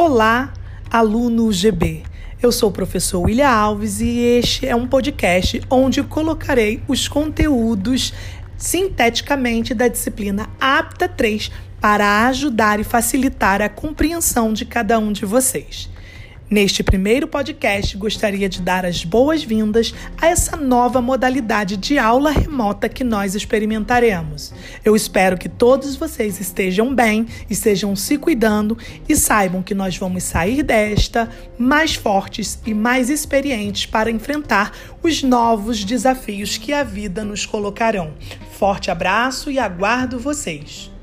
Olá, aluno GB. Eu sou o professor William Alves e este é um podcast onde colocarei os conteúdos sinteticamente da disciplina Apta 3 para ajudar e facilitar a compreensão de cada um de vocês. Neste primeiro podcast, gostaria de dar as boas-vindas a essa nova modalidade de aula remota que nós experimentaremos. Eu espero que todos vocês estejam bem, estejam se cuidando e saibam que nós vamos sair desta mais fortes e mais experientes para enfrentar os novos desafios que a vida nos colocarão. Forte abraço e aguardo vocês!